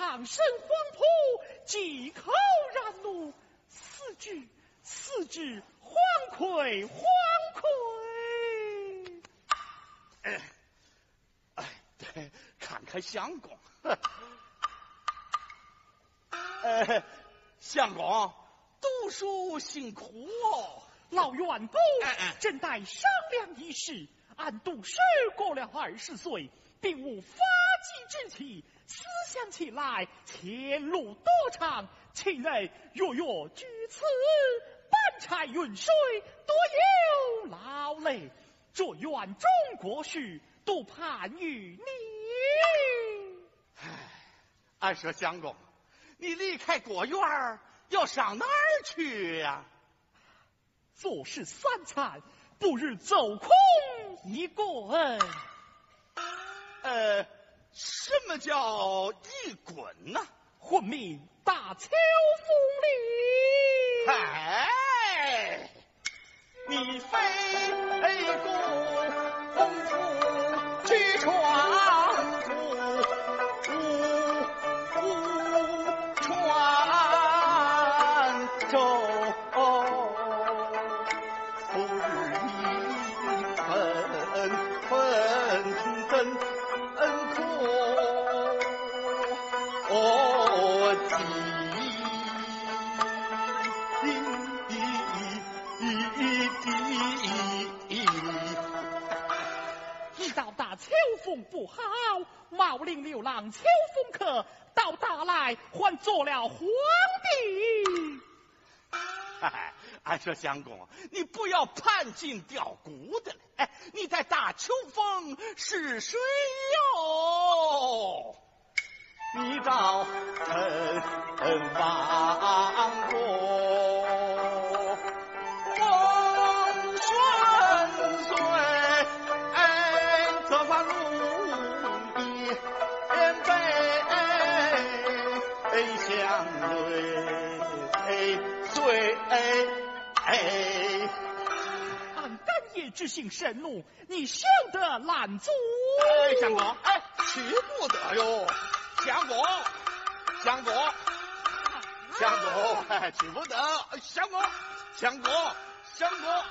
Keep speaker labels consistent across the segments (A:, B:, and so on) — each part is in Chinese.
A: 长生黄埔，几口燃怒，四句四句荒溃荒溃。
B: 哎哎，对，看看相公，呃，相公读书辛苦哦。
A: 老员工正待商量一事，俺读书过了二十岁，并无发迹之期，思想起来前路多长，请人跃跃居此，搬柴运水，多有劳累。这愿中国事，都盼于你。
B: 唉，俺说相公，你离开果园要上哪儿去呀、
A: 做事三餐，不如走空一滚。
B: 呃，什么叫一滚呢？
A: 混命大秋风里。
B: 嗨，你飞过红土去闯
A: 冒领流浪秋风客，到大来还做了皇帝。
B: 哎，俺说相公，你不要攀进吊骨的了。哎，你在大秋风是谁哟？你找陈王国，
A: 之性盛怒，你休得拦阻。
B: 哎，相公，哎，去不得哟，相公，相公，相公，哎，去不得，相公，相公，相公，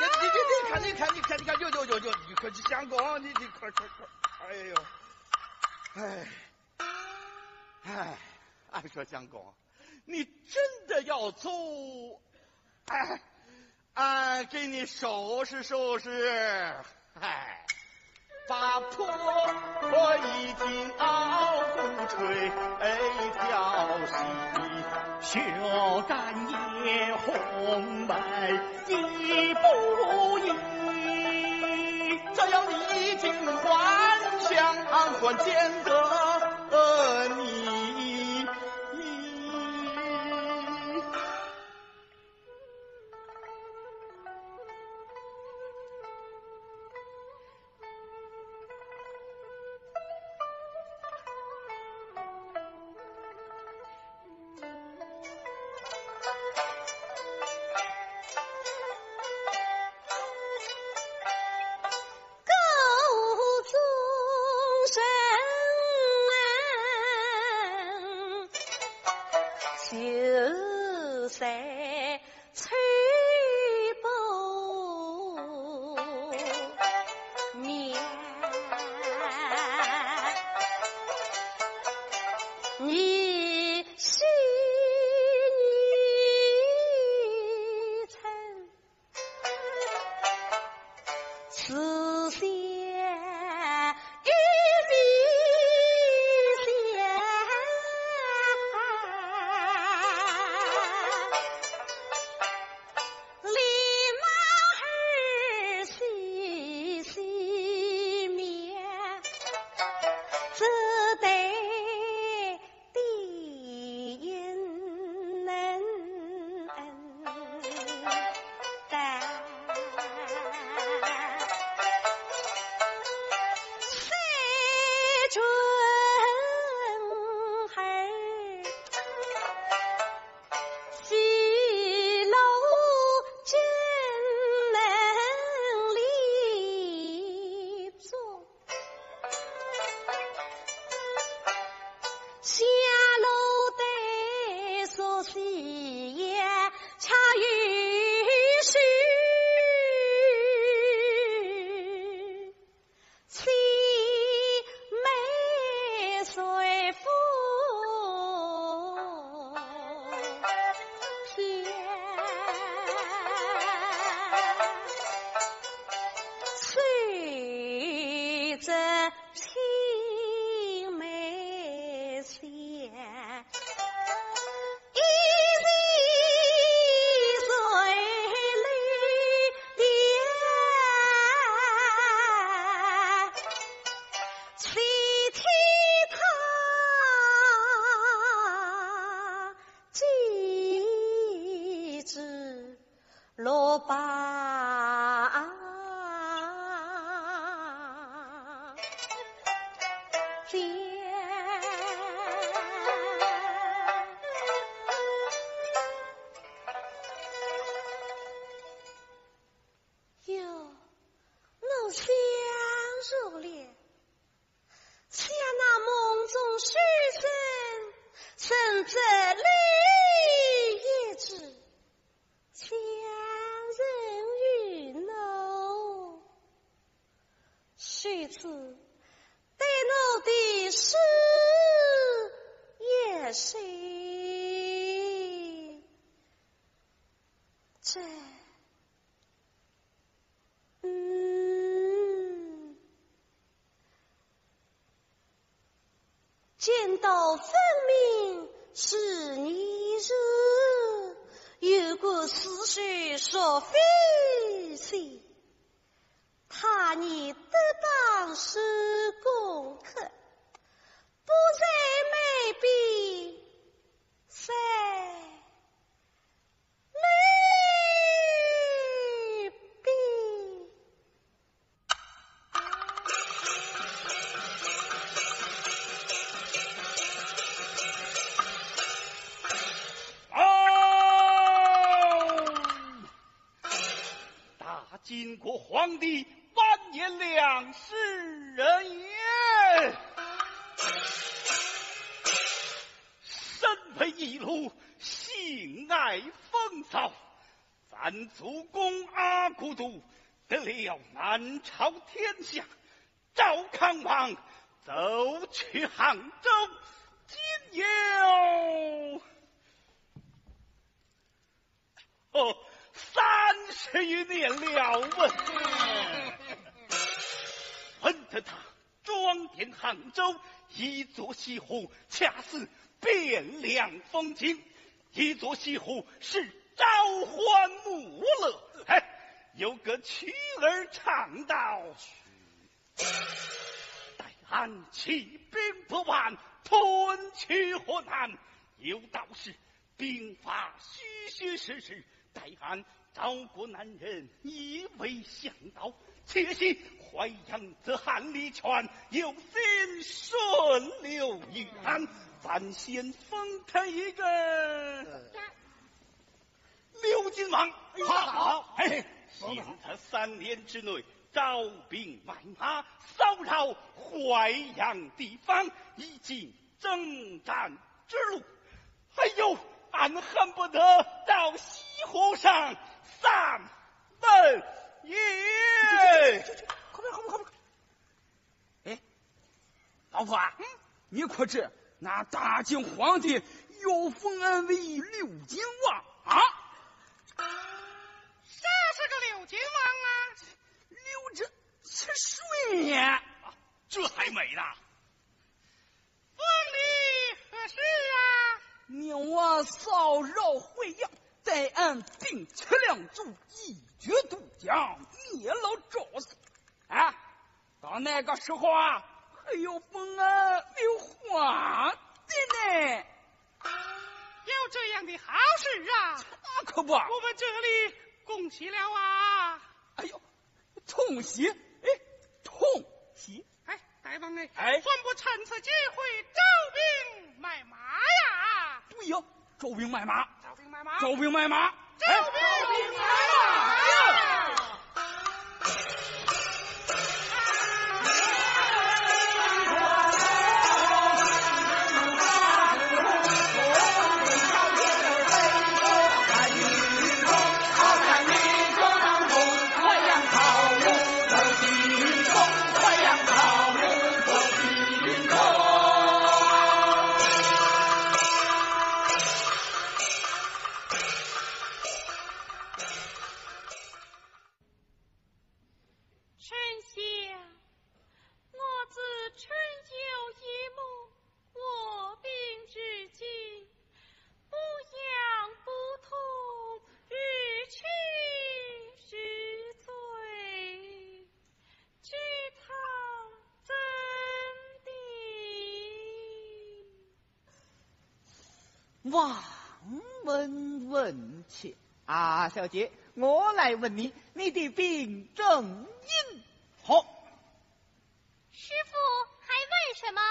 B: 你你你你看，你看，你看，你看，有有有有，你快去，相公，你你快快快，哎呦，哎，哎，俺说相公，你真的要走，哎，俺给你收拾收拾，哎。把破我已经熬不吹调戏，
A: 学干夜红白一不移。
B: 这样你已经幻想还见得
C: 随
D: 风我把。学子对我的师也深性爱风骚。咱祖公阿骨度得了南朝天下，赵康王走去杭州，今有哦。三十余年了，问问得他装点杭州一座西湖，恰似汴梁风景；一座西湖是朝欢暮乐。哎，有个曲儿唱道：待俺起兵不完，吞去河南；有道是兵法虚虚实实。待俺找个男人以为向导，且喜淮阳则汉里泉，有心顺流于安，咱先封他一个刘金王。
E: 好，
D: 哎，限他三年之内招兵买马，骚扰淮阳地方，以尽征战之路。哎呦。俺恨不得到西湖上三问也。
E: 快快快快哎，老婆啊，你可知那大清皇帝又封俺为六金王啊？
F: 啥是个六金王啊？
E: 刘着是谁呀？
D: 这还美呢？
F: 封你何事啊？
E: 命我骚扰淮阳，在俺兵七两族，一决渡江，灭了赵氏。啊，到那个时候啊，还要封俺为皇帝呢。
F: 有这样的好事啊？
E: 那可不。
F: 我们这里恭喜了啊！
E: 哎呦，痛喜！哎，痛喜！
F: 哎，大王哎，
E: 哎，
F: 还不趁此机会招兵买马呀？
E: 对呀，招兵买马，
F: 招兵买马，
E: 招兵买马，
F: 招兵买马。
G: 望闻问切啊，小姐，我来问你，你的病症因何？
H: 师傅还问什么？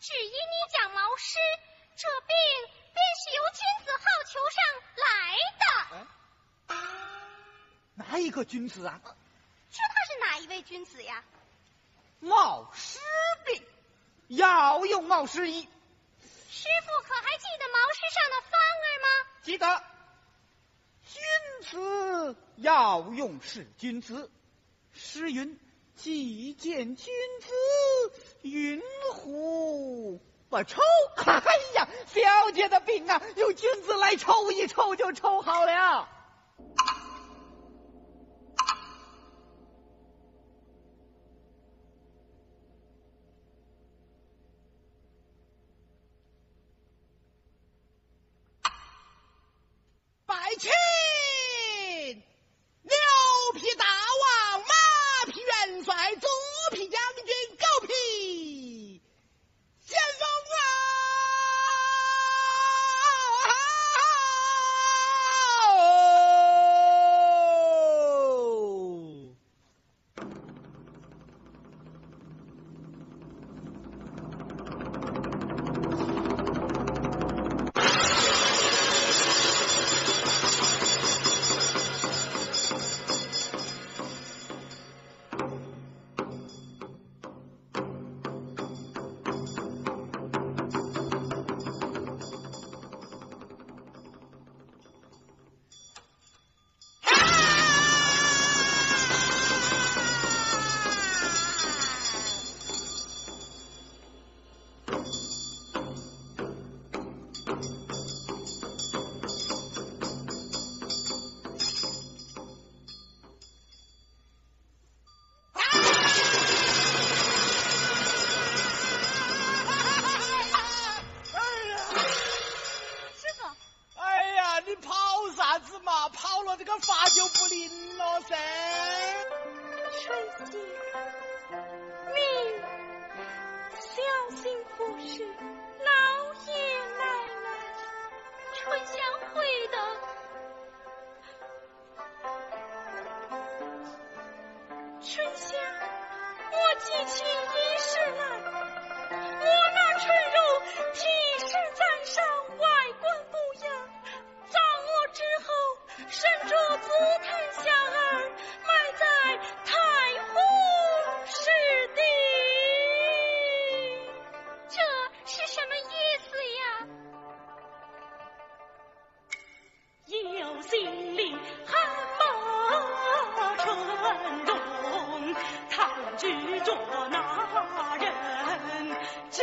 H: 只因你讲毛诗，这病便是由君子好逑上来的。
G: 哪一个君子啊？
H: 知他是哪一位君子呀？
G: 冒失病，要用冒失医。
H: 师傅可还记得毛诗上的方儿吗？
G: 记得，君子要用是君子。诗云：“既见君子，云胡不抽？”哎呀，小姐的病啊，用君子来抽一抽就抽好了。
H: 春夏，
B: 我记起一
H: 世来，我那春容，体时在上，外观不雅，葬我之后，身着足。那人知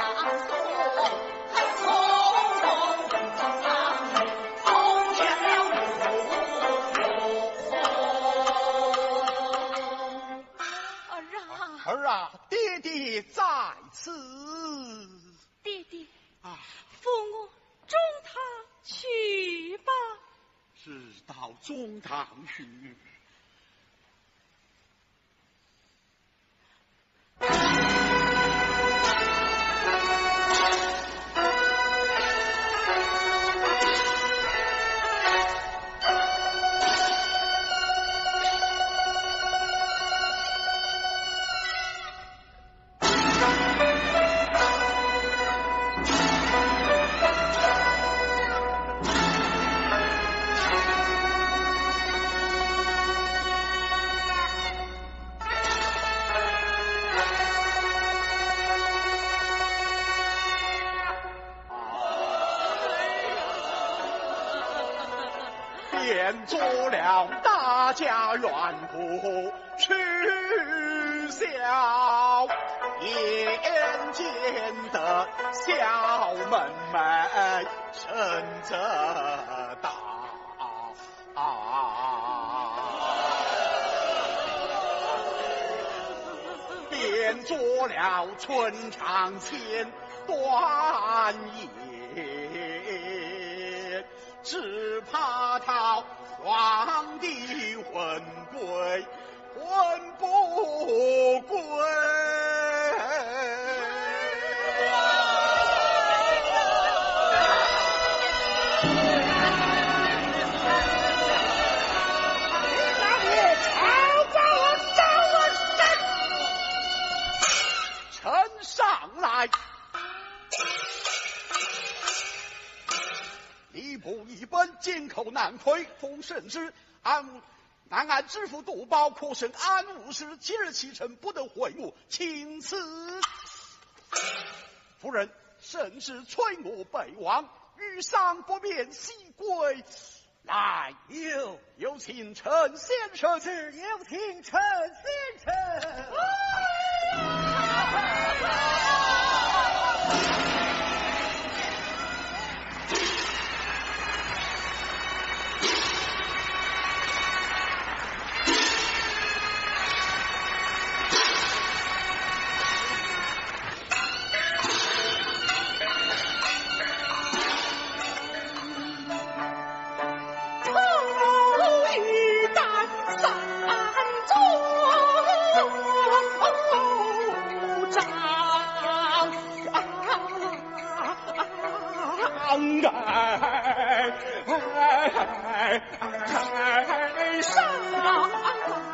B: 儿啊，爹爹在此。
H: 爹爹
B: 啊。
H: 扶我中堂去吧。
B: 是到中堂去。家园不取笑，眼见得小门们身则大。便做了春长千短言，只怕他皇帝魂归魂不归。口难推，奉圣旨，安南安知府督报，可审安无事。今日启程，不得会晤，请辞。夫人，圣旨催我北王，遇丧不免西归。来，有有请陈先生，是有请陈先生。
A: 哎上。哎